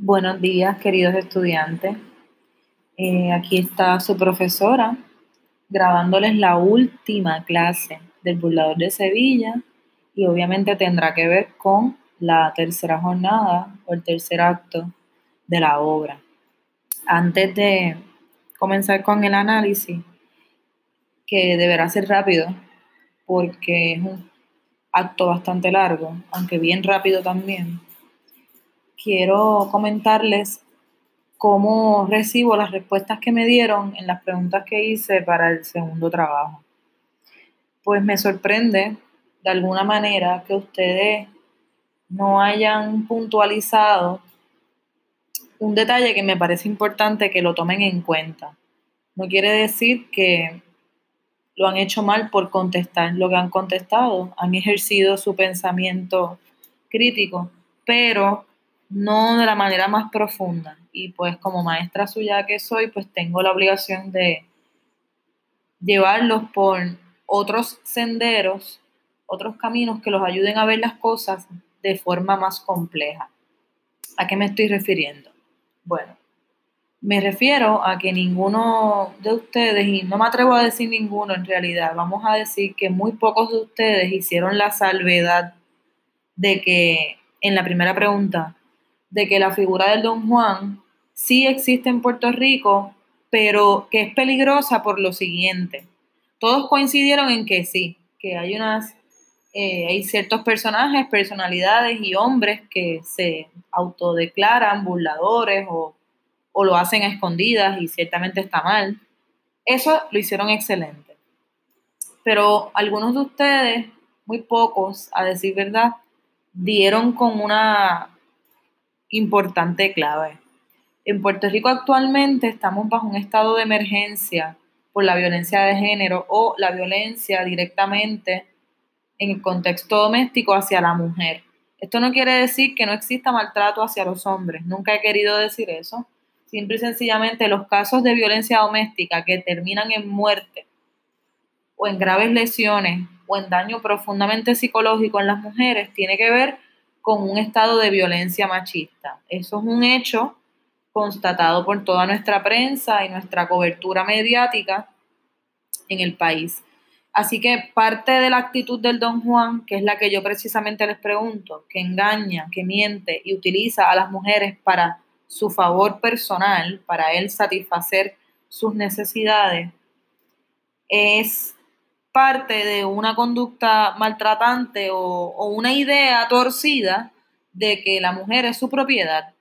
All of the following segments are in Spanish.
Buenos días, queridos estudiantes. Eh, aquí está su profesora grabándoles la última clase del burlador de Sevilla y obviamente tendrá que ver con la tercera jornada o el tercer acto de la obra. Antes de comenzar con el análisis, que deberá ser rápido porque es un acto bastante largo, aunque bien rápido también quiero comentarles cómo recibo las respuestas que me dieron en las preguntas que hice para el segundo trabajo. Pues me sorprende de alguna manera que ustedes no hayan puntualizado un detalle que me parece importante que lo tomen en cuenta. No quiere decir que lo han hecho mal por contestar lo que han contestado, han ejercido su pensamiento crítico, pero no de la manera más profunda. Y pues como maestra suya que soy, pues tengo la obligación de llevarlos por otros senderos, otros caminos que los ayuden a ver las cosas de forma más compleja. ¿A qué me estoy refiriendo? Bueno, me refiero a que ninguno de ustedes, y no me atrevo a decir ninguno en realidad, vamos a decir que muy pocos de ustedes hicieron la salvedad de que en la primera pregunta de que la figura del Don Juan sí existe en Puerto Rico, pero que es peligrosa por lo siguiente. Todos coincidieron en que sí, que hay unas, eh, hay ciertos personajes, personalidades y hombres que se autodeclaran burladores o, o lo hacen a escondidas y ciertamente está mal. Eso lo hicieron excelente. Pero algunos de ustedes, muy pocos, a decir verdad, dieron con una importante clave. En Puerto Rico actualmente estamos bajo un estado de emergencia por la violencia de género o la violencia directamente en el contexto doméstico hacia la mujer. Esto no quiere decir que no exista maltrato hacia los hombres, nunca he querido decir eso. Simple y sencillamente los casos de violencia doméstica que terminan en muerte o en graves lesiones o en daño profundamente psicológico en las mujeres tiene que ver con un estado de violencia machista. Eso es un hecho constatado por toda nuestra prensa y nuestra cobertura mediática en el país. Así que parte de la actitud del don Juan, que es la que yo precisamente les pregunto, que engaña, que miente y utiliza a las mujeres para su favor personal, para él satisfacer sus necesidades, es parte de una conducta maltratante o, una idea torcida de que la mujer es su propiedad,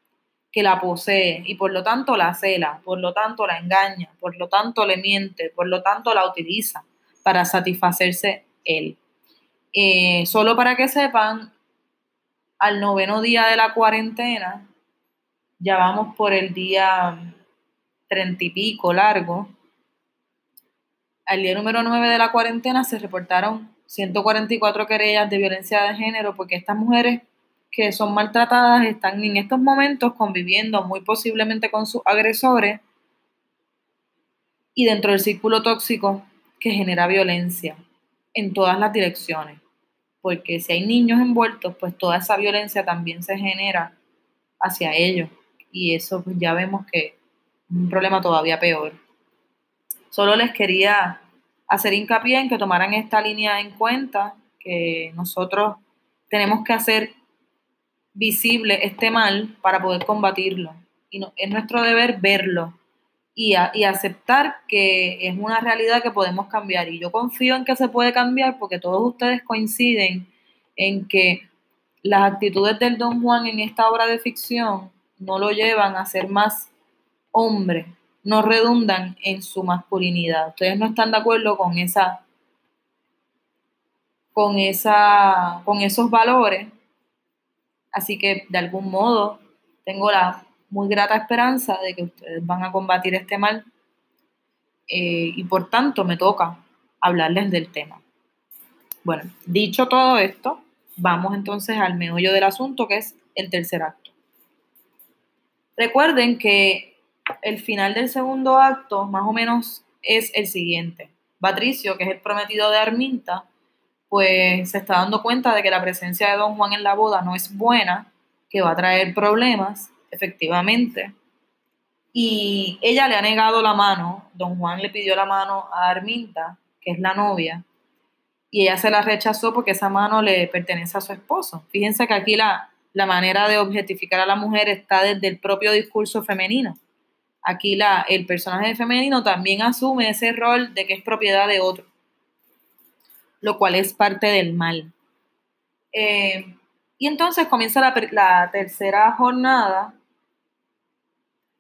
que la posee y por lo tanto la cela, por lo tanto la engaña, por lo tanto le miente, por lo tanto la utiliza para satisfacerse él. Eh, solo para que sepan, al noveno día de la cuarentena, ya vamos por el día treinta y pico largo, al día número 9 de la cuarentena se reportaron 144 querellas de violencia de género porque estas mujeres que son maltratadas están en estos momentos conviviendo muy posiblemente con sus agresores y dentro del círculo tóxico que genera violencia en todas las direcciones. Porque si hay niños envueltos, pues toda esa violencia también se genera hacia ellos. Y eso pues ya vemos que es un problema todavía peor. Solo les quería hacer hincapié en que tomaran esta línea en cuenta, que nosotros tenemos que hacer visible este mal para poder combatirlo. Y es nuestro deber verlo y, y, aceptar que es una realidad que podemos cambiar. Y yo confío en que se puede cambiar porque todos ustedes coinciden en que las actitudes del Don Juan en esta obra de ficción no lo llevan a ser más hombre, no redundan en su masculinidad. Ustedes no están de acuerdo con esa con esa con esos valores. Así que de algún modo tengo la muy grata esperanza de que ustedes van a combatir este mal eh, y por tanto me toca hablarles del tema. Bueno, dicho todo esto, vamos entonces al meollo del asunto que es el tercer acto. Recuerden que el final del segundo acto más o menos es el siguiente. Patricio, que es el prometido de Arminta, pues se está dando cuenta de que la presencia de don Juan en la boda no es buena, que va a traer problemas. efectivamente. Y ella le ha negado la mano, don Juan le pidió la mano a Arminta, que es la novia, y ella se la rechazó porque esa mano le pertenece a su esposo. Fíjense que aquí la, la manera de objetificar a la mujer está desde el propio discurso femenino. Aquí la, el personaje femenino también asume ese rol de que es propiedad de otro, lo cual es parte del mal. Eh, y entonces comienza la, tercera jornada.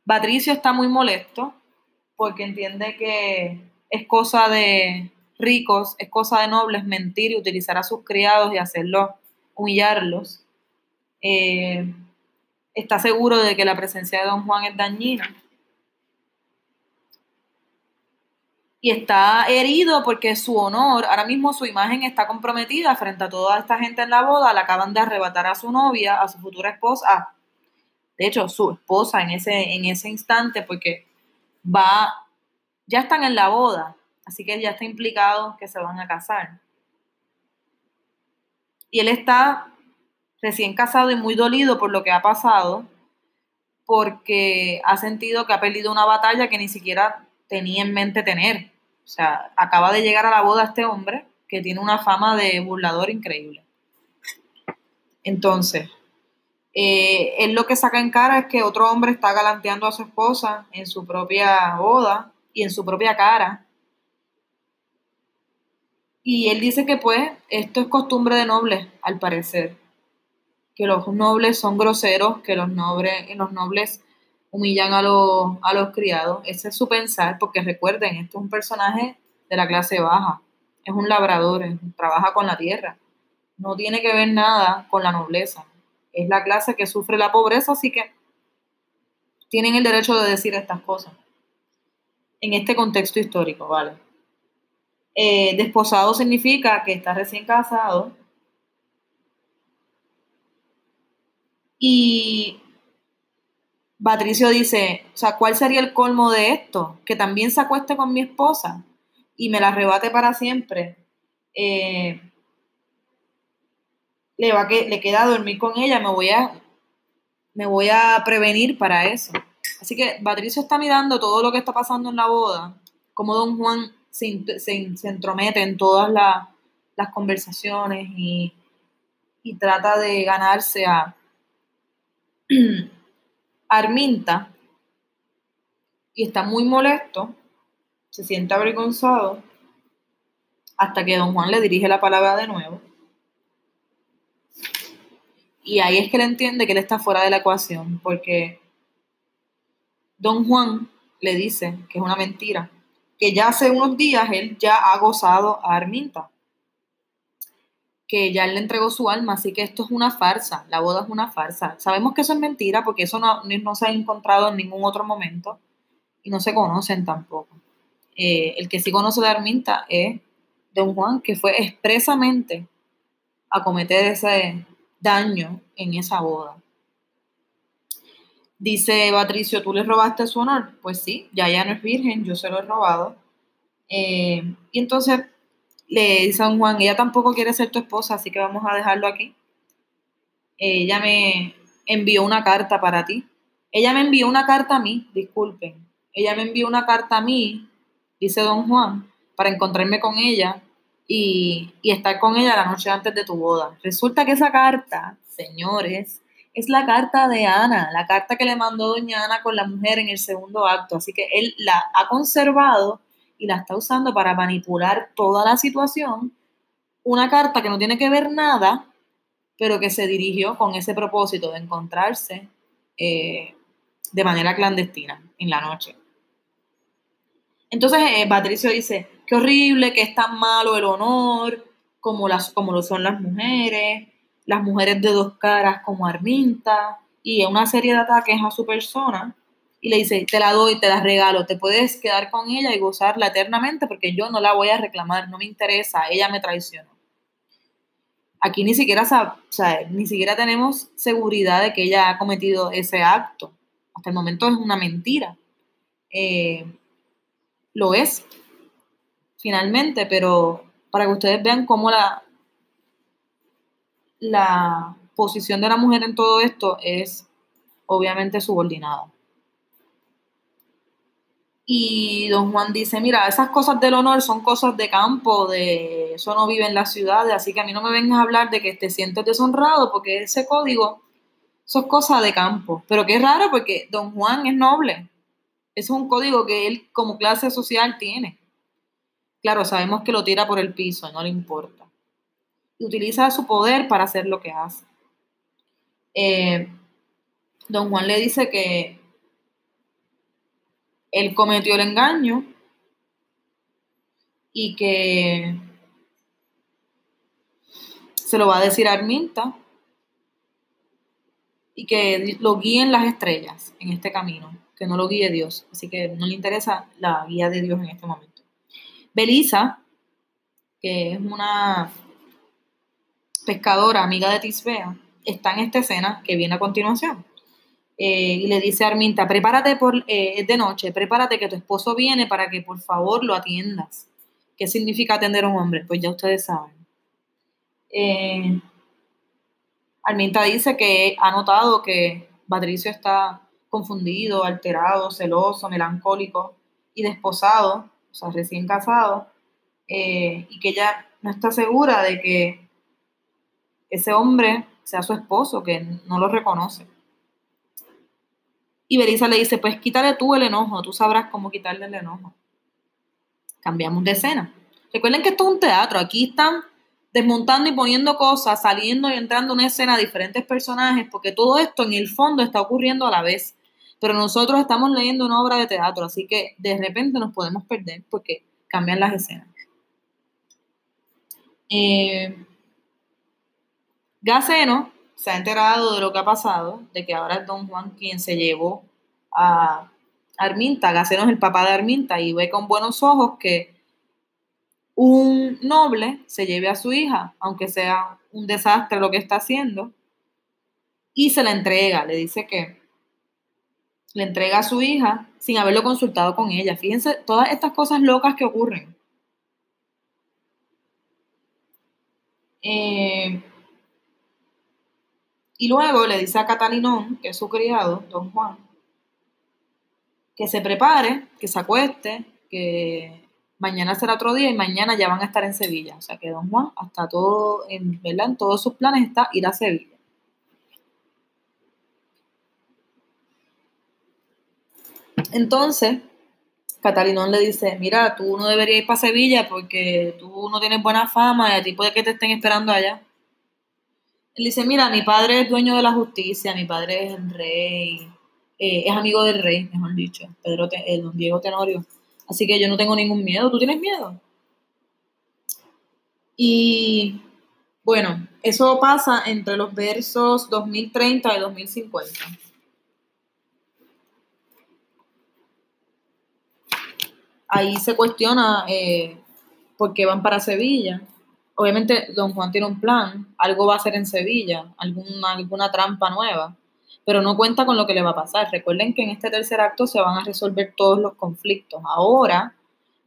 Patricio está muy molesto porque entiende que es cosa de ricos, es cosa de nobles mentir y utilizar a sus criados y hacerlos, humillarlos. Eh, está seguro de que la presencia de don Juan es dañina. Y está herido porque su honor, ahora mismo su imagen está comprometida frente a toda esta gente en la boda, le acaban de arrebatar a su novia, a su futura esposa, de hecho su esposa en ese, en ese instante, porque va, ya están en la boda, así que ya está implicado que se van a casar. Y él está recién casado y muy dolido por lo que ha pasado, porque ha sentido que ha perdido una batalla que ni siquiera tenía en mente tener. O sea, acaba de llegar a la boda este hombre que tiene una fama de burlador increíble. Entonces, eh, él lo que saca en cara es que otro hombre está galanteando a su esposa en su propia boda y en su propia cara. Y él dice que pues esto es costumbre de nobles, al parecer que los nobles son groseros, que los nobles, los nobles humillan a los, a los criados. Ese es su pensar, porque recuerden, esto es un personaje de la clase baja, es un labrador, trabaja con la tierra. No tiene que ver nada con la nobleza. Es la clase que sufre la pobreza, así que tienen el derecho de decir estas cosas. En este contexto histórico, ¿vale? Eh, desposado significa que está recién casado, Y Patricio dice, o sea, ¿cuál sería el colmo de esto? Que también se acueste con mi esposa y me la arrebate para siempre. Eh, le, va que, le queda dormir con ella, me voy, a, me voy a prevenir para eso. Así que Patricio está mirando todo lo que está pasando en la boda, como don Juan se, se, entromete en todas las conversaciones y, y trata de ganarse a, Arminta y está muy molesto, se siente avergonzado hasta que don Juan le dirige la palabra de nuevo. Y ahí es que él entiende que él está fuera de la ecuación, porque don Juan le dice que es una mentira, que ya hace unos días él ya ha gozado a Arminta que ya él le entregó su alma, así que esto es una farsa, la boda es una farsa. Sabemos que eso es mentira porque eso no, no se ha encontrado en ningún otro momento y no se conocen tampoco. Eh, el que sí conoce de Arminta es Don Juan, que fue expresamente a cometer ese daño en esa boda. Dice Patricio, ¿tú le robaste su honor? Pues sí, ya ya no es virgen, yo se lo he robado. Eh, y entonces le dice a don Juan, ella tampoco quiere ser tu esposa, así que vamos a dejarlo aquí. Ella me envió una carta para ti. Ella me envió una carta a mí, disculpen. Ella me envió una carta a mí, dice don Juan, para encontrarme con ella y, y estar con ella la noche antes de tu boda. Resulta que esa carta, señores, es la carta de Ana, la carta que le mandó doña Ana con la mujer en el segundo acto. Así que él la ha conservado y la está usando para manipular toda la situación. Una carta que no tiene que ver nada, pero que se dirigió con ese propósito de encontrarse eh, de manera clandestina en la noche. Entonces eh, Patricio dice, qué horrible, que es tan malo el honor, como, las, como lo son las mujeres, las mujeres de dos caras como Arminta, y una serie de ataques a su persona y le dice, te la doy, te la regalo, te puedes quedar con ella y gozarla eternamente porque yo no la voy a reclamar, no me interesa, ella me traicionó. Aquí ni siquiera, ni siquiera tenemos seguridad de que ella ha cometido ese acto. Hasta el momento es una mentira. Eh, lo es, finalmente, pero para que ustedes vean cómo la, la posición de la mujer en todo esto es obviamente subordinado. Y don Juan dice, mira, esas cosas del honor son cosas de campo, de eso no vive en las ciudades, así que a mí no me vengas a hablar de que te sientes deshonrado, porque ese código, eso es cosa de campo. Pero qué raro, porque don Juan es noble. Es un código que él como clase social tiene. Claro, sabemos que lo tira por el piso, no le importa. Y utiliza su poder para hacer lo que hace. Eh, don Juan le dice que él cometió el engaño y que se lo va a decir a Arminta y que lo guíen las estrellas en este camino, que no lo guíe Dios. Así que no le interesa la guía de Dios en este momento. Belisa, que es una pescadora amiga de Tisbea, está en esta escena que viene a continuación. Eh, y le dice a Arminta, prepárate por, eh, de noche, prepárate que tu esposo viene para que por favor lo atiendas. ¿Qué significa atender a un hombre? Pues ya ustedes saben. Eh, Arminta dice que ha notado que Patricio está confundido, alterado, celoso, melancólico y desposado, o sea, recién casado, y que ella no está segura de que ese hombre sea su esposo, que no lo reconoce. Y Belisa le dice, pues quítale tú el enojo, tú sabrás cómo quitarle el enojo. Cambiamos de escena. Recuerden que esto es un teatro, aquí están desmontando y poniendo cosas, saliendo y entrando en una escena diferentes personajes, porque todo esto en el fondo está ocurriendo a la vez. Pero nosotros estamos leyendo una obra de teatro, así que de repente nos podemos perder porque cambian las escenas. Eh, Gaceno se ha enterado de lo que ha pasado, de que ahora es Don Juan quien se llevó a Arminta, Gaceno es el papá de Arminta, y ve con buenos ojos que un noble se lleve a su hija, aunque sea un desastre lo que está haciendo, y se la entrega, le dice que le entrega a su hija sin haberlo consultado con ella. Fíjense todas estas cosas locas que ocurren. Eh, y luego le dice a Catalinón, que es su criado, don Juan, que se prepare, que se acueste, que mañana será otro día y mañana ya van a estar en Sevilla. O sea que don Juan, hasta todo, en, ¿verdad? en todos sus planes está ir a Sevilla. Entonces, Catalinón le dice, mira, tú no deberías ir para Sevilla porque tú no tienes buena fama y a ti puede que te estén esperando allá. Él dice, mira, mi padre es dueño de la justicia, mi padre es el rey, eh, es amigo del rey, mejor dicho, Pedro, eh, don Diego Tenorio. Así que yo no tengo ningún miedo. ¿Tú tienes miedo? Y bueno, eso pasa entre los versos 2030 y 2050. Ahí se cuestiona eh, por qué van para Sevilla obviamente don Juan tiene un plan, algo va a hacer en Sevilla, alguna, trampa nueva, pero no cuenta con lo que le va a pasar. Recuerden que en este tercer acto se van a resolver todos los conflictos. Ahora,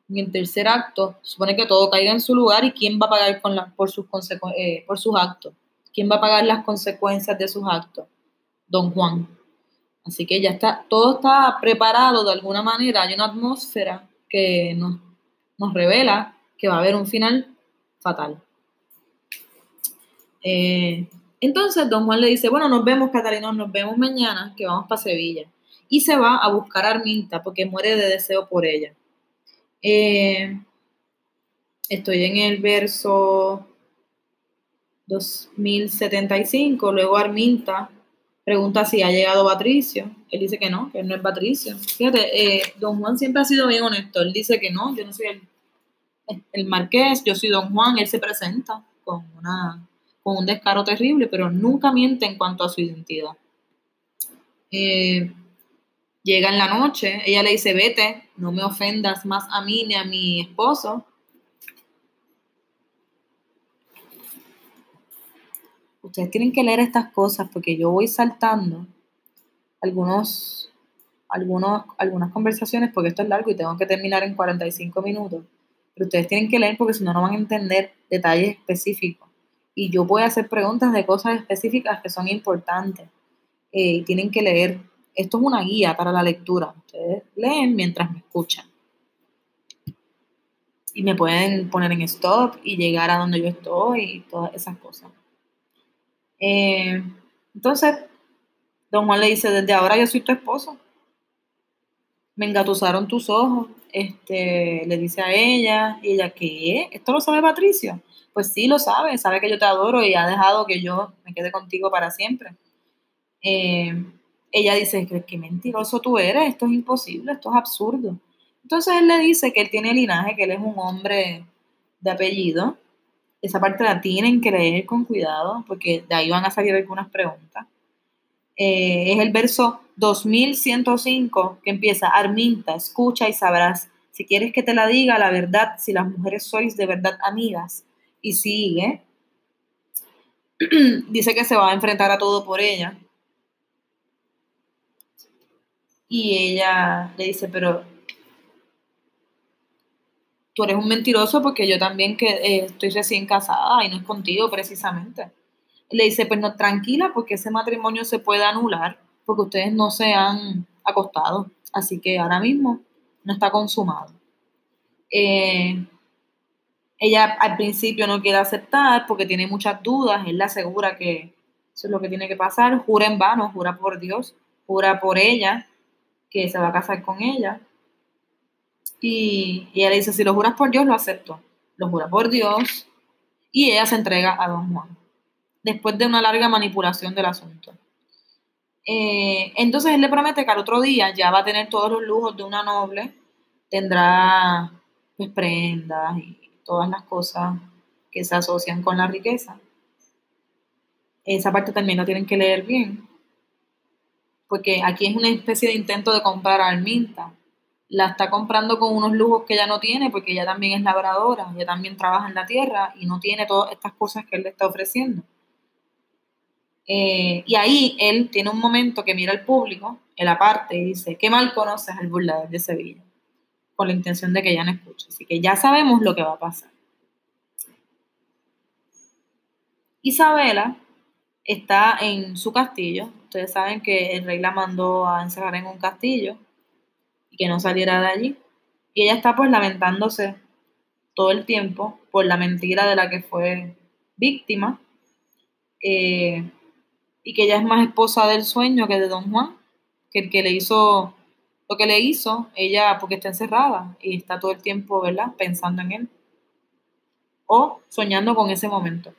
en el tercer acto, supone que todo caiga en su lugar y quién va a pagar con por, sus eh, por sus actos. ¿Quién va a pagar las consecuencias de sus actos? Don Juan. Así que ya está, todo está preparado de alguna manera. Hay una atmósfera que nos revela que va a haber un final fatal. Eh, entonces don Juan le dice, bueno, nos vemos, Catalina, nos vemos mañana, que vamos para Sevilla. Y se va a buscar a Arminta porque muere de deseo por ella. Eh, estoy en el verso 2075, luego Arminta pregunta si ha llegado Patricio. Él dice que no, que él no es Patricio. Fíjate, eh, don Juan siempre ha sido bien honesto. Él dice que no, yo no soy el el marqués, yo soy don Juan, él se presenta con, una, con un descaro terrible, pero nunca miente en cuanto a su identidad. Eh, llega en la noche, ella le dice, vete, no me ofendas más a mí ni a mi esposo. Ustedes tienen que leer estas cosas porque yo voy saltando algunos, algunos, algunas conversaciones porque esto es largo y tengo que terminar en 45 minutos ustedes tienen que leer porque si no, no van a entender detalles específicos. Y yo voy a hacer preguntas de cosas específicas que son importantes. eh, tienen que leer. Esto es una guía para la lectura. Ustedes leen mientras me escuchan. Y me pueden poner en stop y llegar a donde yo estoy y todas esas cosas. Eh, entonces, don Juan le dice, desde ahora yo soy tu esposo. Me engatusaron tus ojos, este, le dice a ella, y ella, ¿qué? ¿Esto lo sabe Patricio? Pues sí, lo sabe, sabe que yo te adoro y ha dejado que yo me quede contigo para siempre. Eh, ella dice, qué mentiroso tú eres, esto es imposible, esto es absurdo. Entonces él le dice que él tiene linaje, que él es un hombre de apellido. Esa parte la tienen que leer con cuidado, porque de ahí van a salir algunas preguntas. Eh, es el verso 2105 que empieza, Arminta, escucha y sabrás, si quieres que te la diga la verdad, si las mujeres sois de verdad amigas. Y sigue, dice que se va a enfrentar a todo por ella. Y ella le dice, pero tú eres un mentiroso porque yo también que eh, estoy recién casada y no es contigo precisamente. Le dice, pues no, tranquila porque ese matrimonio se puede anular porque ustedes no se han acostado. Así que ahora mismo no está consumado. Eh, ella al principio no quiere aceptar porque tiene muchas dudas. Él le asegura que eso es lo que tiene que pasar. Jura en vano, jura por Dios, jura por ella que se va a casar con ella. Y, y ella le dice, si lo juras por Dios, lo acepto. Lo jura por Dios. Y ella se entrega a don Juan. Después de una larga manipulación del asunto. Eh, entonces él le promete que al otro día ya va a tener todos los lujos de una noble, tendrá pues, prendas y todas las cosas que se asocian con la riqueza. Esa parte también la tienen que leer bien, porque aquí es una especie de intento de comprar a Arminta. La está comprando con unos lujos que ella no tiene, porque ella también es labradora, ella también trabaja en la tierra y no tiene todas estas cosas que él le está ofreciendo. Eh, y ahí él tiene un momento que mira al público, él aparte, y dice, qué mal conoces al burlador de Sevilla, con la intención de que ella no escuche. Así que ya sabemos lo que va a pasar. Isabela está en su castillo. Ustedes saben que el rey la mandó a encerrar en un castillo y que no saliera de allí. Y ella está pues lamentándose todo el tiempo por la mentira de la que fue víctima. Eh, y que ella es más esposa del sueño que de don Juan, que el que le hizo lo que le hizo, ella porque está encerrada y está todo el tiempo, ¿verdad? Pensando en él. O soñando con ese momento.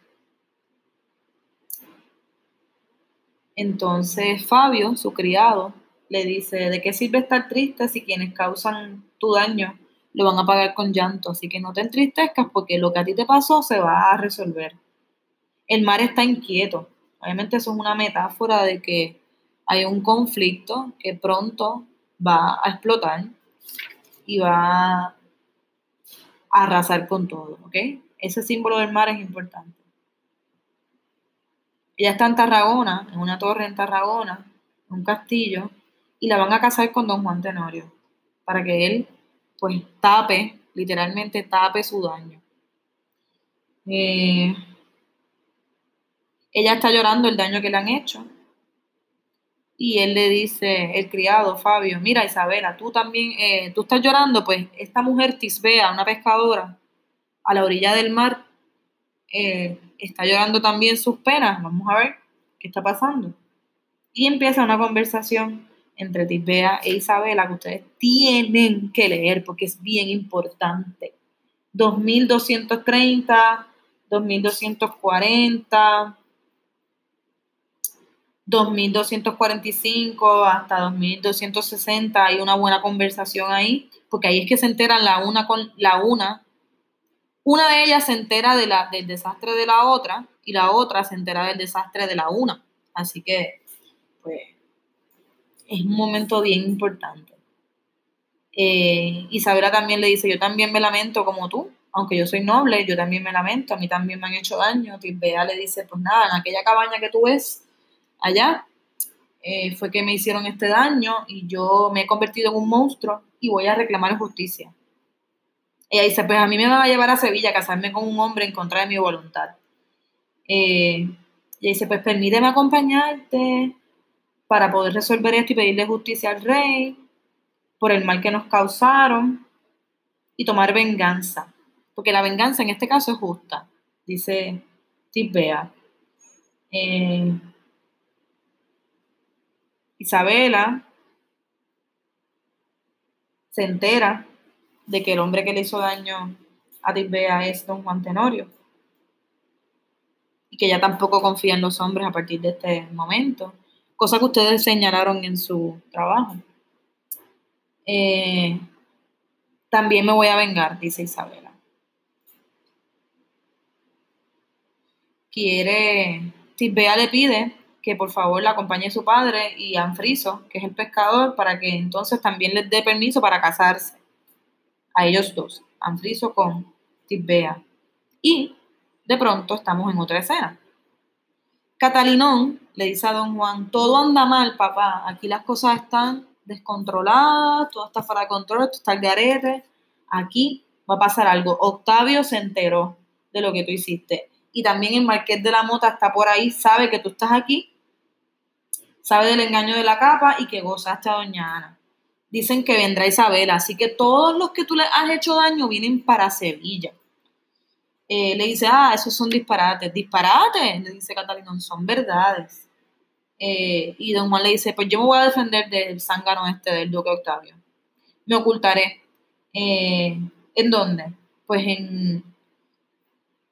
Entonces Fabio, su criado, le dice, ¿de qué sirve estar triste si quienes causan tu daño lo van a pagar con llanto? Así que no te entristezcas porque lo que a ti te pasó se va a resolver. El mar está inquieto, Obviamente eso es una metáfora de que hay un conflicto que pronto va a explotar y va a arrasar con todo, ¿ok? Ese símbolo del mar es importante. Ella está en Tarragona, en una torre en Tarragona, en un castillo, y la van a casar con don Juan Tenorio, para que él, pues, tape, literalmente tape su daño. Eh, ella está llorando el daño que le han hecho. Y él le dice, el criado, Fabio, mira Isabela, tú también, eh, tú estás llorando, pues esta mujer Tisbea, una pescadora, a la orilla del mar, eh, está llorando también sus penas. Vamos a ver qué está pasando. Y empieza una conversación entre Tisbea e Isabela que ustedes tienen que leer porque es bien importante. 2230, 2240, 2245 hasta 2260 hay una buena conversación ahí, porque ahí es que se enteran la una con la una. Una de ellas se entera de del desastre de la otra y la otra se entera del desastre de la una. Así que, pues, es un momento bien importante. Eh, Isabela también le dice, yo también me lamento como tú, aunque yo soy noble, yo también me lamento, a mí también me han hecho daño. Tisbea le dice, pues nada, en aquella cabaña que tú ves, allá, eh, fue que me hicieron este daño y yo me he convertido en un monstruo y voy a reclamar justicia. Ella dice, pues a mí me va a llevar a Sevilla a casarme con un hombre en contra de mi voluntad. Eh, y dice, pues permíteme acompañarte para poder resolver esto y pedirle justicia al rey por el mal que nos causaron y tomar venganza. Porque la venganza en este caso es justa, dice Tibea. Eh, Isabela se entera de que el hombre que le hizo daño a Tibea es don Juan Tenorio y que ella tampoco confía en los hombres a partir de este momento, cosa que ustedes señalaron en su trabajo. Eh, también me voy a vengar, dice Isabela. Quiere, Tibea le pide que por favor la acompañe su padre y Anfriso, que es el pescador, para que entonces también les dé permiso para casarse a ellos dos, Anfriso con Tibea. Y de pronto estamos en otra escena. Catalinón le dice a don Juan, todo anda mal, papá, aquí las cosas están descontroladas, todo está fuera de control, esto está el garete, aquí va a pasar algo. Octavio se enteró de lo que tú hiciste. Y también el Marqués de la Mota está por ahí, sabe que tú estás aquí, sabe del engaño de la capa y que gozaste a doña Ana. Dicen que vendrá Isabela, así que todos los que tú le has hecho daño vienen para Sevilla. Eh, le dice, ah, esos son disparates. Disparates, le dice Catalina, son verdades. Eh, y don Juan le dice, pues yo me voy a defender del zángano este del duque Octavio. Me ocultaré. Eh, ¿En dónde? Pues en...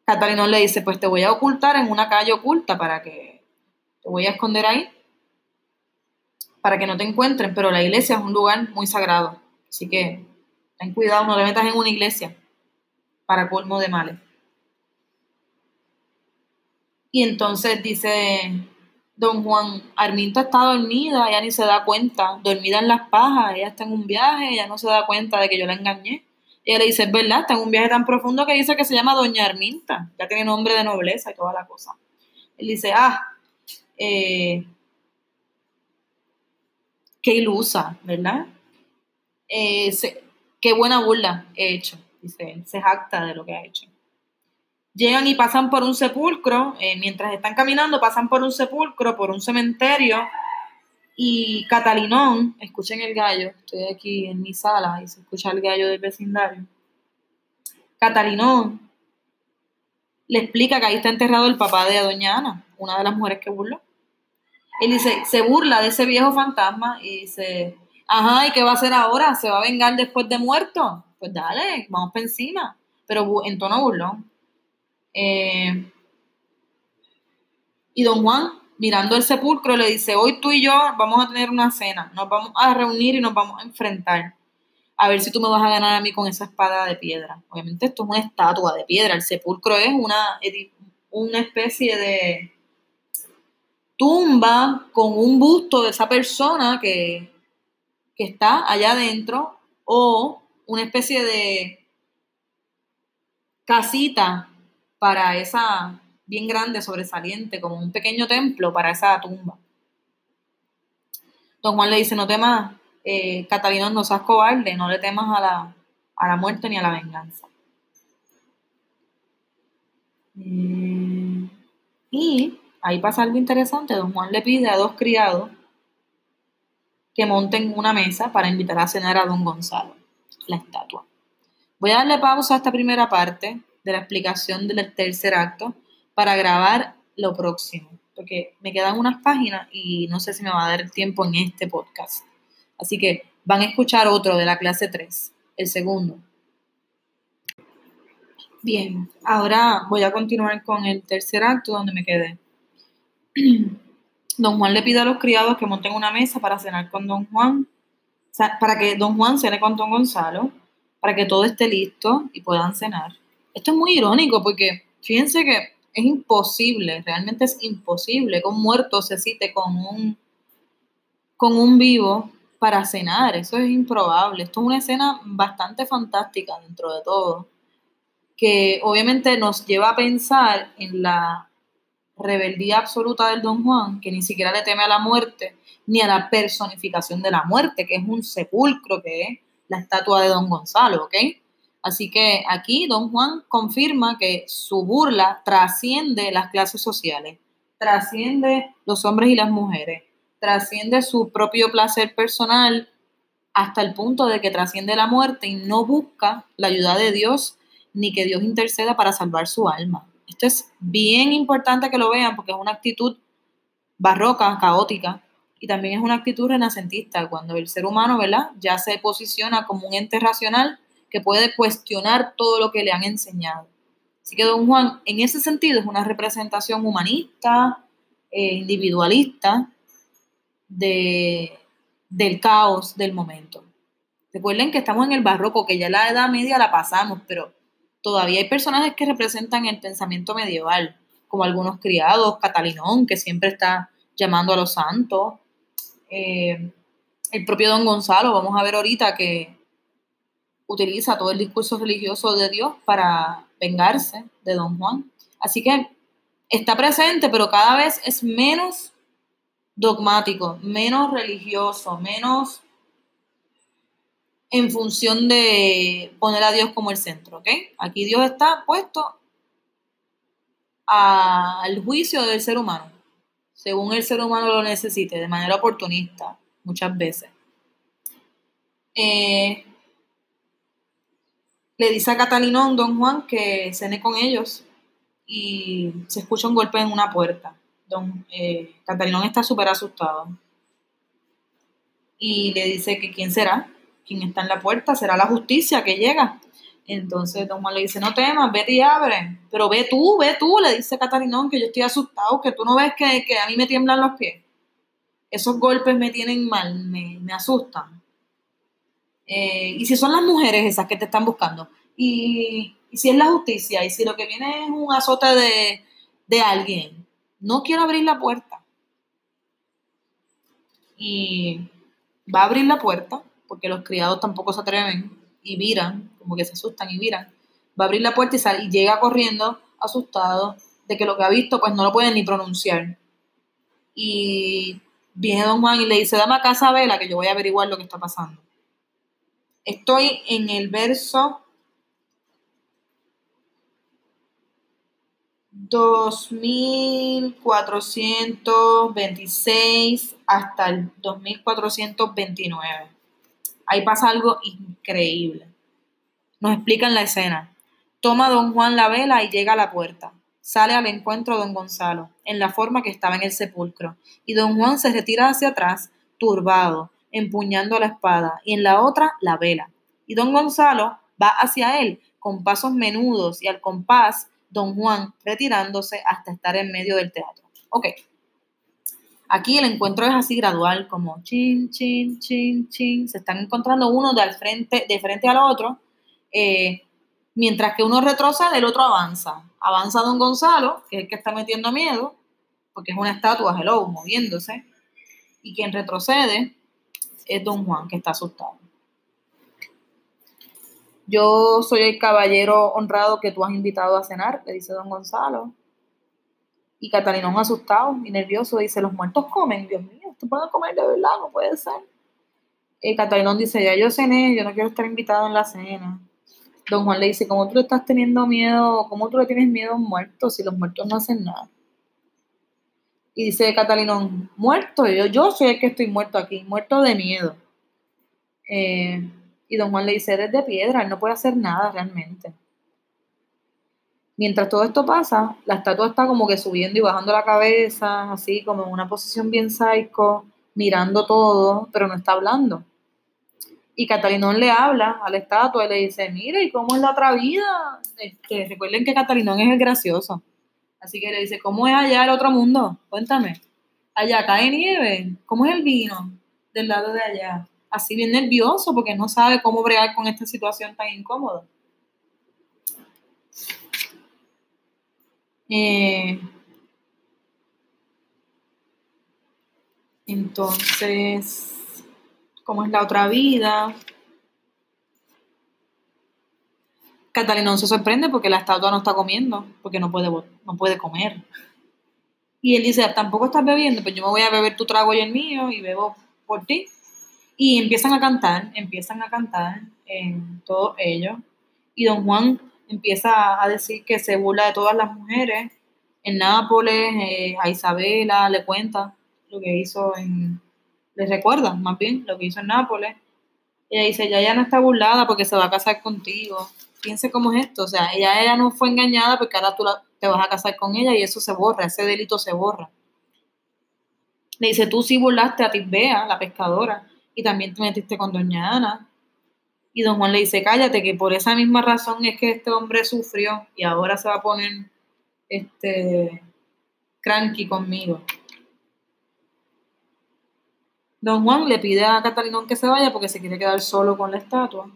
Catalina le dice, pues te voy a ocultar en una calle oculta para que te voy a esconder ahí, para que no te encuentren, pero la iglesia es un lugar muy sagrado, así que ten cuidado, no te metas en una iglesia para colmo de males. Y entonces dice don Juan, Arminta está dormida, ella ni se da cuenta, dormida en las pajas, ella está en un viaje, ella no se da cuenta de que yo la engañé. Y ella le dice, es verdad, está en un viaje tan profundo que dice que se llama Doña Arminta, ya tiene nombre de nobleza y toda la cosa. Él dice, ah, eh, qué ilusa, ¿verdad? Eh, qué buena burla he hecho, dice él, se jacta de lo que ha hecho llegan y pasan por un sepulcro, eh, mientras están caminando pasan por un sepulcro, por un cementerio, y Catalinón, escuchen el gallo, estoy aquí en mi sala y se escucha el gallo del vecindario. Catalinón le explica que ahí está enterrado el papá de Doña Ana, una de las mujeres que burló. Él dice, se burla de ese viejo fantasma y dice, ajá, ¿y qué va a hacer ahora? ¿Se va a vengar después de muerto? Pues dale, vamos para encima. Pero en tono burlón. Eh, y don Juan, mirando el sepulcro, le dice, hoy tú y yo vamos a tener una cena, nos vamos a reunir y nos vamos a enfrentar. A ver si tú me vas a ganar a mí con esa espada de piedra. Obviamente esto es una estatua de piedra, el sepulcro es una, una especie de tumba con un busto de esa persona que, que está allá adentro o una especie de casita para esa bien grande, sobresaliente, como un pequeño templo para esa tumba. Don Juan le dice, no temas, eh, Catalina, no seas cobarde, no le temas a la, a la muerte ni a la venganza. Mm, y ahí pasa algo interesante, don Juan le pide a dos criados que monten una mesa para invitar a cenar a don Gonzalo, la estatua. Voy a darle pausa a esta primera parte de la explicación del tercer acto para grabar lo próximo, porque me quedan unas páginas y no sé si me va a dar tiempo en este podcast. Así que van a escuchar otro de la clase 3, el segundo. Bien, ahora voy a continuar con el tercer acto donde me quedé. Don Juan le pide a los criados que monten una mesa para cenar con Don Juan, para que Don Juan cene con Don Gonzalo, para que todo esté listo y puedan cenar. Esto es muy irónico porque fíjense que es imposible, realmente es imposible que un muerto se cite con un, con un vivo para cenar. Eso es improbable. Esto es una escena bastante fantástica dentro de todo, que obviamente nos lleva a pensar en la rebeldía absoluta del Don Juan, que ni siquiera le teme a la muerte, ni a la personificación de la muerte, que es un sepulcro, que es la estatua de Don Gonzalo, ¿ok? Así que aquí don Juan confirma que su burla trasciende las clases sociales, trasciende los hombres y las mujeres, trasciende su propio placer personal hasta el punto de que trasciende la muerte y no busca la ayuda de Dios ni que Dios interceda para salvar su alma. Esto es bien importante que lo vean porque es una actitud barroca, caótica, y también es una actitud renacentista, cuando el ser humano, ¿verdad?, ya se posiciona como un ente racional que puede cuestionar todo lo que le han enseñado. Así que don Juan, en ese sentido, es una representación humanista, eh, individualista, de, del caos del momento. Recuerden que estamos en el barroco, que ya la Edad Media la pasamos, pero todavía hay personajes que representan el pensamiento medieval, como algunos criados, Catalinón, que siempre está llamando a los santos, eh, el propio don Gonzalo, vamos a ver ahorita que utiliza todo el discurso religioso de Dios para vengarse de don Juan. Así que está presente, pero cada vez es menos dogmático, menos religioso, menos en función de poner a Dios como el centro, ¿ok? Aquí Dios está puesto al juicio del ser humano, según el ser humano lo necesite, de manera oportunista, muchas veces. Eh, le dice a Catalinón, don Juan, que cene con ellos y se escucha un golpe en una puerta. Don eh, Catalinón está súper asustado. Y le dice que quién será, quién está en la puerta, será la justicia que llega. Entonces Don Juan le dice, no temas, vete y abre. Pero ve tú, ve tú, le dice Catarinón, que yo estoy asustado, que tú no ves que, a mí me tiemblan los pies. Esos golpes me tienen mal, me, asustan. Eh, y si son las mujeres esas que te están buscando, y, si es la justicia, y si lo que viene es un azote de, de alguien, no quiero abrir la puerta. Y va a abrir la puerta, porque los criados tampoco se atreven y viran, como que se asustan y viran, va a abrir la puerta y, sale, y llega corriendo asustado de que lo que ha visto pues no lo puede ni pronunciar. Y viene don Juan y le dice, dame a casa vela que yo voy a averiguar lo que está pasando. Estoy en el verso 2426 hasta el 2429. Ahí pasa algo increíble. Nos explican la escena. Toma don Juan la vela y llega a la puerta. Sale al encuentro don Gonzalo, en la forma que estaba en el sepulcro, y don Juan se retira hacia atrás, turbado, empuñando la espada, y en la otra la vela. Y don Gonzalo va hacia él con pasos menudos y al compás, don Juan retirándose hasta estar en medio del teatro. Ok, Aquí el encuentro es así gradual, como chin, chin, chin, chin. Se están encontrando uno de, al frente, de frente al otro. Eh, mientras que uno retrocede, el otro avanza. Avanza don Gonzalo, que es el que está metiendo miedo, porque es una estatua, hello, moviéndose. Y quien retrocede es don Juan, que está asustado. Yo soy el caballero honrado que tú has invitado a cenar, le dice don Gonzalo. Y Catalinón asustado y nervioso dice, los muertos comen, Dios mío, ¿tú puedes comer de verdad? No puede ser. Y Catalinón dice, ya yo cené, yo no quiero estar invitado en la cena. Don Juan le dice, ¿cómo tú le estás teniendo miedo? ¿Cómo tú le tienes miedo a un muerto si los muertos no hacen nada? Y dice Catalinón, muerto, yo, yo soy el que estoy muerto aquí, muerto de miedo. Eh, y don Juan le dice, eres de piedra, él no puede hacer nada realmente. Mientras todo esto pasa, la estatua está como que subiendo y bajando la cabeza, así como en una posición bien psycho, mirando todo, pero no está hablando. Y Catalinón le habla a la estatua y le dice, mire, ¿y cómo es la otra vida? Este, recuerden que Catalinón es el gracioso. Así que le dice, ¿cómo es allá el otro mundo? Cuéntame. Allá cae nieve. ¿Cómo es el vino del lado de allá? Así bien nervioso porque no sabe cómo bregar con esta situación tan incómoda. Eh, entonces, ¿cómo es la otra vida? Catalina se sorprende porque la estatua no está comiendo, porque no puede, no puede comer. Y él dice, tampoco estás bebiendo, pues yo me voy a beber tu trago y el mío y bebo por ti. Y empiezan a cantar, empiezan a cantar en todo ello. Y don Juan empieza a decir que se burla de todas las mujeres. En Nápoles, eh, a Isabela le cuenta lo que hizo en, les recuerda más bien lo que hizo en Nápoles. Ella dice, ella ya no está burlada porque se va a casar contigo. Piense cómo es esto, o sea, ella, ella no fue engañada porque ahora tú te vas a casar con ella y eso se borra, ese delito se borra. Le dice, tú sí burlaste a Tisbea, la pescadora, y también te metiste con doña Ana. Y don Juan le dice, cállate, que por esa misma razón es que este hombre sufrió y ahora se va a poner este cranky conmigo. Don Juan le pide a Catalinón que se vaya porque se quiere quedar solo con la estatua.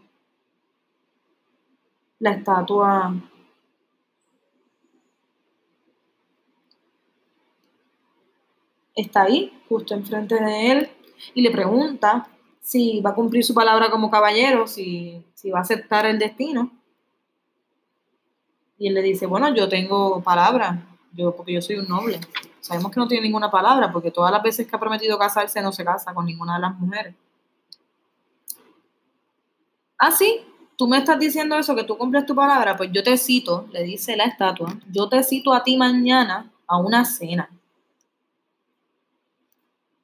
La estatua está ahí, justo enfrente de él, y le pregunta si va a cumplir su palabra como caballero, si, si va a aceptar el destino. Y él le dice, bueno, yo tengo palabra, yo, porque yo soy un noble. Sabemos que no tiene ninguna palabra, porque todas las veces que ha prometido casarse no se casa con ninguna de las mujeres. Ah, sí, tú me estás diciendo eso, que tú cumples tu palabra, pues yo te cito, le dice la estatua, yo te cito a ti mañana a una cena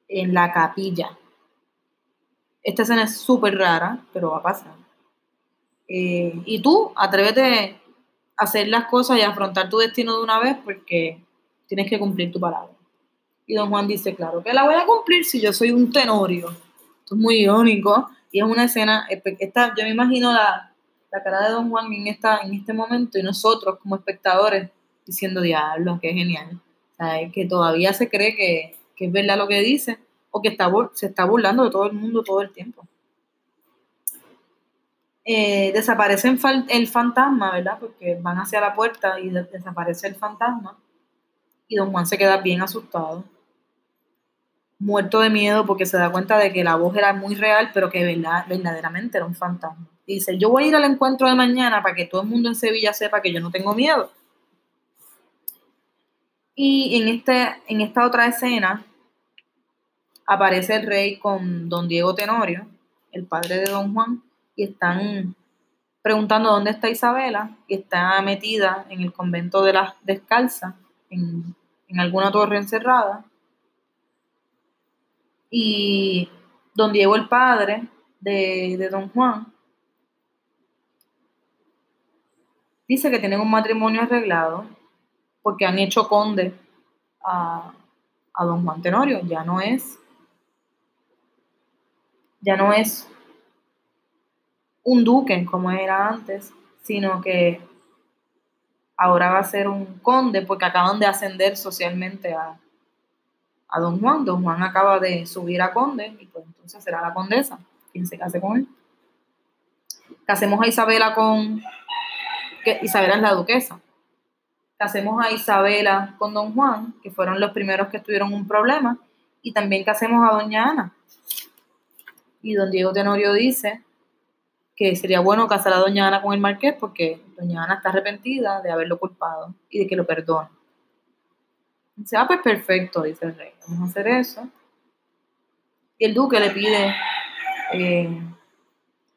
en la capilla. Esta escena es súper rara, pero va a pasar. Eh, y tú, atrévete a hacer las cosas y afrontar tu destino de una vez porque tienes que cumplir tu palabra. Y don Juan dice, claro que la voy a cumplir si yo soy un tenorio. Esto es muy irónico y es una escena, esta, yo me imagino la, la, cara de don Juan en, esta, en este momento y nosotros como espectadores diciendo, diablo, qué genial. O sea, que todavía se cree que, que es verdad lo que dice, o que está, se está burlando de todo el mundo todo el tiempo. Eh, desaparece el fantasma, ¿verdad? Porque van hacia la puerta y desaparece el fantasma. Y don Juan se queda bien asustado, muerto de miedo porque se da cuenta de que la voz era muy real, pero que verdad, verdaderamente era un fantasma. Y dice, yo voy a ir al encuentro de mañana para que todo el mundo en Sevilla sepa que yo no tengo miedo. Y en, este, en esta otra escena, aparece el rey con don Diego Tenorio, el padre de don Juan, y están preguntando dónde está Isabela, y está metida en el convento de las descalzas, en, alguna torre encerrada. Y don Diego, el padre de, de don Juan, dice que tienen un matrimonio arreglado porque han hecho conde a, a don Juan Tenorio, ya no es ya no es un duque como era antes, sino que ahora va a ser un conde porque acaban de ascender socialmente a, a don Juan. Don Juan acaba de subir a conde y pues entonces será la condesa quien se case con él. Casemos a Isabela con... Que Isabela es la duquesa. Casemos a Isabela con don Juan, que fueron los primeros que tuvieron un problema, y también casemos a doña Ana, y don Diego Tenorio dice que sería bueno casar a doña Ana con el marqués porque doña Ana está arrepentida de haberlo culpado y de que lo perdone. Dice, ah, pues perfecto, dice el rey, vamos a hacer eso. Y el duque le pide eh,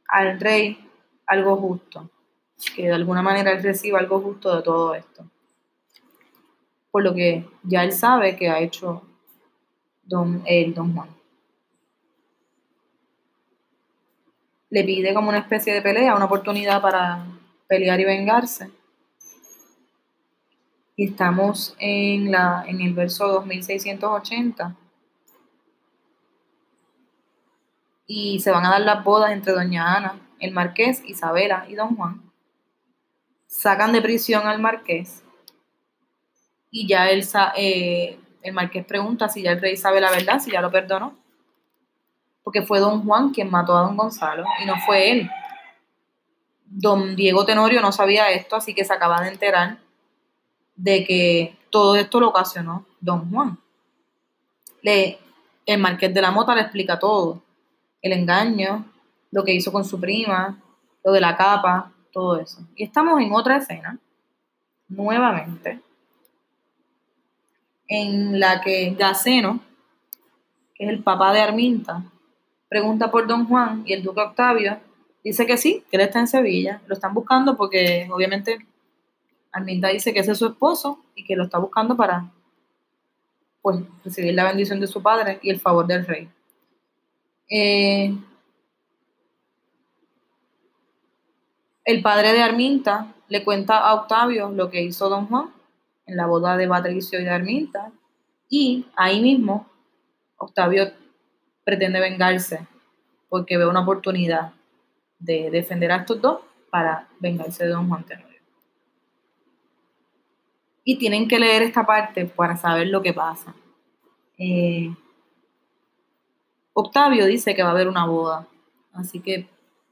al rey algo justo, que de alguna manera él reciba algo justo de todo esto. Por lo que ya él sabe que ha hecho don, el don Juan. Le pide como una especie de pelea, una oportunidad para pelear y vengarse. Y estamos en, la, en el verso 2680. Y se van a dar las bodas entre doña Ana, el marqués, Isabela y don Juan. Sacan de prisión al marqués. Y ya el, eh, el marqués pregunta si ya el rey sabe la verdad, si ya lo perdonó porque fue don Juan quien mató a don Gonzalo y no fue él. Don Diego Tenorio no sabía esto, así que se acaba de enterar de que todo esto lo ocasionó don Juan. Le, el marqués de la Mota le explica todo, el engaño, lo que hizo con su prima, lo de la capa, todo eso. Y estamos en otra escena, nuevamente, en la que Gaceno, que es el papá de Arminta, pregunta por don Juan y el duque Octavio dice que sí, que él está en Sevilla. Lo están buscando porque obviamente Arminda dice que ese es su esposo y que lo está buscando para pues recibir la bendición de su padre y el favor del rey. Eh, el padre de Arminta le cuenta a Octavio lo que hizo don Juan en la boda de Patricio y de Arminta y ahí mismo Octavio pretende vengarse porque ve una oportunidad de defender a estos dos para vengarse de don Juan Tenorio. Y tienen que leer esta parte para saber lo que pasa. Eh, Octavio dice que va a haber una boda, así que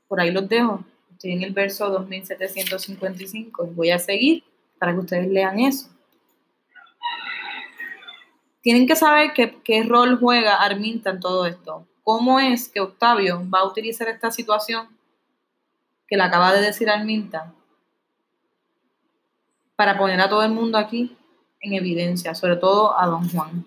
por ahí los dejo. Estoy en el verso 2755 y voy a seguir para que ustedes lean eso. Tienen que saber qué, qué rol juega Arminta en todo esto. ¿Cómo es que Octavio va a utilizar esta situación que le acaba de decir Arminta para poner a todo el mundo aquí en evidencia, sobre todo a don Juan?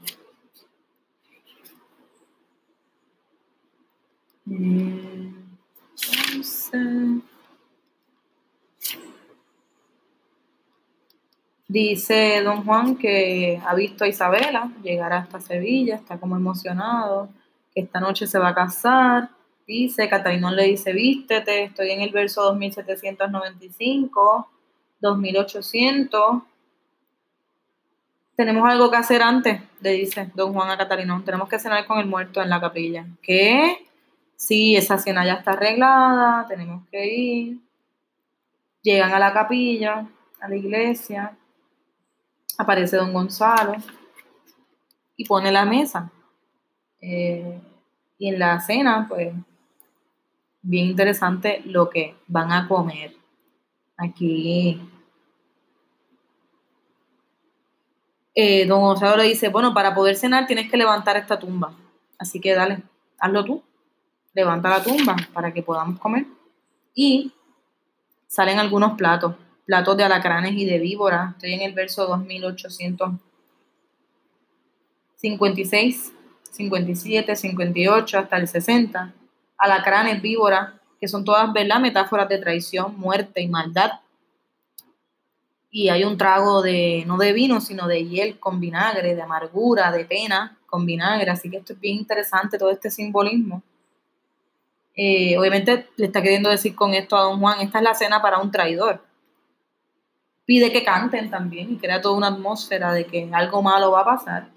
Dice don Juan que ha visto a Isabela llegar hasta Sevilla, está como emocionado, que esta noche se va a casar. Dice, Catarinón le dice, vístete, estoy en el verso 2795, 2800. Tenemos algo que hacer antes, le dice don Juan a Catarinón, tenemos que cenar con el muerto en la capilla. ¿Qué? Sí, esa cena ya está arreglada, tenemos que ir. Llegan a la capilla, a la iglesia, aparece don Gonzalo y pone la mesa. Eh, y en la cena, pues, bien interesante lo que van a comer. Aquí, eh, don Gonzalo le dice, bueno, para poder cenar tienes que levantar esta tumba. Así que dale, hazlo tú. Levanta la tumba para que podamos comer. Y salen algunos platos platos de alacranes y de víboras. Estoy en el verso 2856, 57, 58 hasta el 60. Alacranes, víboras, que son todas ¿verdad? metáforas de traición, muerte y maldad. Y hay un trago de, no de vino, sino de hiel con vinagre, de amargura, de pena con vinagre. Así que esto es bien interesante, todo este simbolismo. Eh, obviamente le está queriendo decir con esto a don Juan, esta es la cena para un traidor pide que canten también y crea toda una atmósfera de que algo malo va a pasar,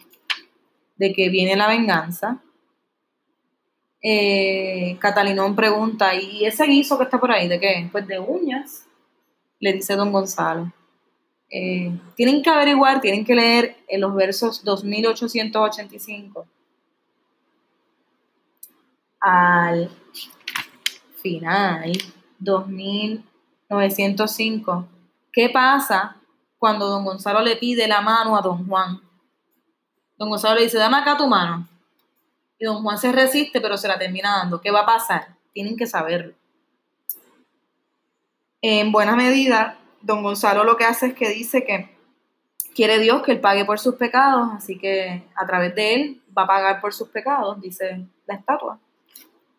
de que viene la venganza. Eh, Catalinón pregunta, ¿y ese guiso que está por ahí de qué? Pues de uñas, le dice don Gonzalo. Eh, tienen que averiguar, tienen que leer en los versos 2885 al final, 2905 ¿Qué pasa cuando don Gonzalo le pide la mano a don Juan? Don Gonzalo le dice, dame acá tu mano. Y don Juan se resiste, pero se la termina dando. ¿Qué va a pasar? Tienen que saberlo. En buena medida, don Gonzalo lo que hace es que dice que quiere Dios que él pague por sus pecados, así que a través de él va a pagar por sus pecados, dice la estatua.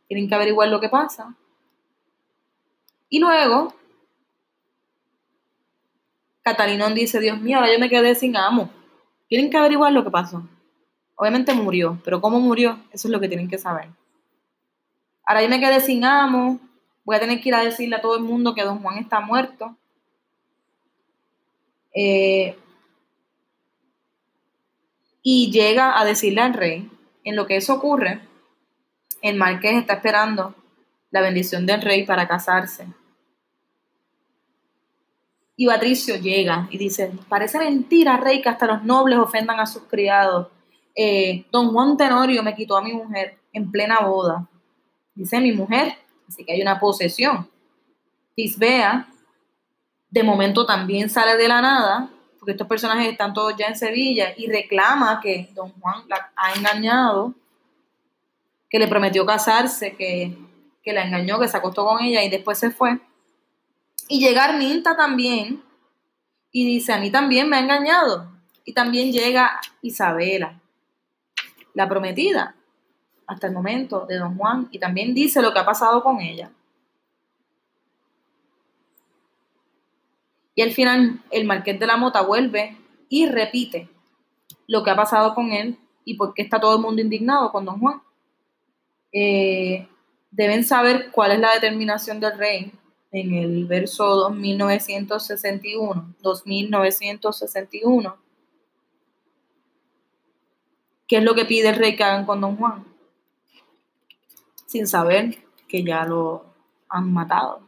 Tienen que averiguar lo que pasa. Y luego Catalinón dice, Dios mío, ahora yo me quedé sin amo. Tienen que averiguar lo que pasó. Obviamente murió, pero cómo murió, eso es lo que tienen que saber. Ahora yo me quedé sin amo, voy a tener que ir a decirle a todo el mundo que don Juan está muerto. Eh, y llega a decirle al rey, en lo que eso ocurre, el marqués está esperando la bendición del rey para casarse. Y Patricio llega y dice, parece mentira, rey, que hasta los nobles ofendan a sus criados. Eh, don Juan Tenorio me quitó a mi mujer en plena boda. Dice mi mujer, así que hay una posesión. Tisbea, de momento también sale de la nada, porque estos personajes están todos ya en Sevilla, y reclama que don Juan la ha engañado, que le prometió casarse, que, que la engañó, que se acostó con ella y después se fue. Y llega Arminta también y dice, a mí también me ha engañado. Y también llega Isabela, la prometida, hasta el momento de don Juan, y también dice lo que ha pasado con ella. Y al final el marqués de la mota vuelve y repite lo que ha pasado con él y por qué está todo el mundo indignado con Don Juan. Eh, deben saber cuál es la determinación del rey en el verso 2961, 2961. ¿Qué es lo que pide el rey que hagan con Don Juan? Sin saber que ya lo han matado.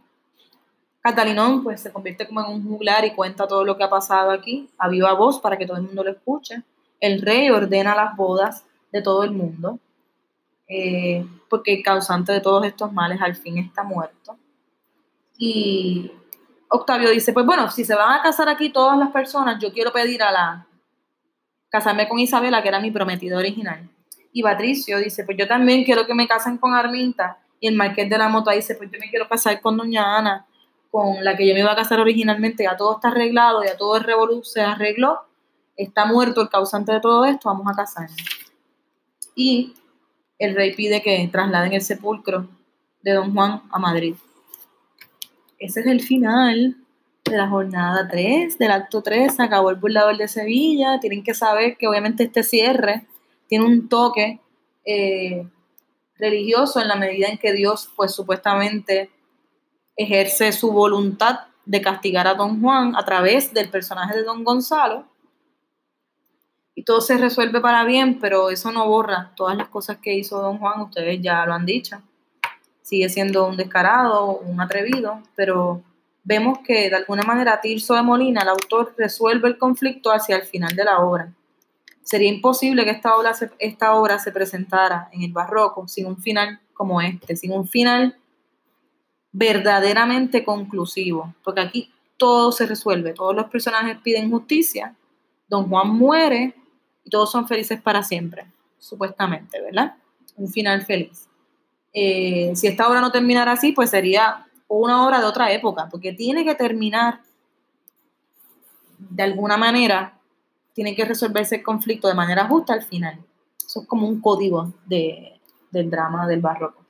Catalinón pues se convierte como en un juglar y cuenta todo lo que ha pasado aquí a viva voz para que todo el mundo lo escuche. El rey ordena las bodas de todo el mundo eh, porque el causante de todos estos males al fin está muerto. Y Octavio dice, pues bueno, si se van a casar aquí todas las personas, yo quiero pedir a la casarme con Isabela, que era mi prometida original. Y Patricio dice, pues yo también quiero que me casen con Arminta. Y el marqués de la moto dice, pues yo me quiero casar con doña Ana con la que yo me iba a casar originalmente, ya todo está arreglado, ya todo el revolú se arregló, está muerto el causante de todo esto, vamos a casarnos. Y el rey pide que trasladen el sepulcro de don Juan a Madrid. Ese es el final de la jornada 3, del acto 3, se acabó el burlador de Sevilla, tienen que saber que obviamente este cierre tiene un toque eh, religioso en la medida en que Dios pues supuestamente ejerce su voluntad de castigar a don Juan a través del personaje de don Gonzalo. Y todo se resuelve para bien, pero eso no borra todas las cosas que hizo don Juan, ustedes ya lo han dicho. Sigue siendo un descarado, un atrevido, pero vemos que de alguna manera Tirso de Molina, el autor, resuelve el conflicto hacia el final de la obra. Sería imposible que esta obra, se presentara en el barroco sin un final como este, sin un final verdaderamente conclusivo, porque aquí todo se resuelve, todos los personajes piden justicia, don Juan muere y todos son felices para siempre, supuestamente, ¿verdad? Un final feliz. Eh, si esta obra no terminara así, pues sería una obra de otra época, porque tiene que terminar de alguna manera, tiene que resolverse el conflicto de manera justa al final. Eso es como un código de, del drama del barroco.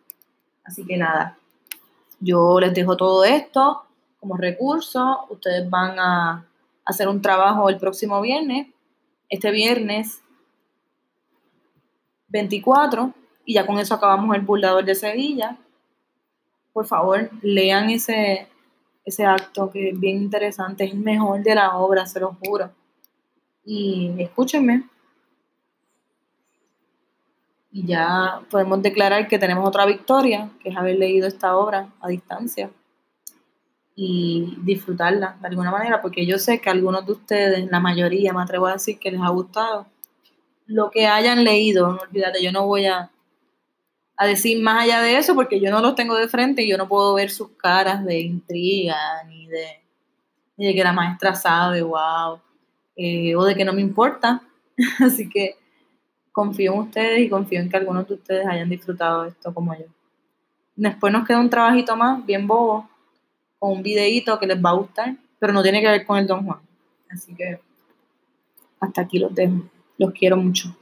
Así que nada, yo les dejo todo esto como recurso. Ustedes van a hacer un trabajo el próximo viernes, este viernes 24, y ya con eso acabamos el burlador de Sevilla. Por favor, lean ese, ese acto que es bien interesante, es mejor de la obra, se lo juro. Y escúchenme, y ya podemos declarar que tenemos otra victoria, que es haber leído esta obra a distancia y disfrutarla de alguna manera, porque yo sé que algunos de ustedes, la mayoría, me atrevo a decir que les ha gustado. Lo que hayan leído, no olvídate, yo no voy a, a decir más allá de eso, porque yo no los tengo de frente y yo no puedo ver sus caras de intriga, ni de, de que la maestra sabe, wow, eh, o de que no me importa. Así que confío en ustedes y confío en que algunos de ustedes hayan disfrutado esto como yo. Después nos queda un trabajito más, bien bobo, con un videíto que les va a gustar, pero no tiene que ver con el Don Juan. Así que hasta aquí los dejo. Los quiero mucho.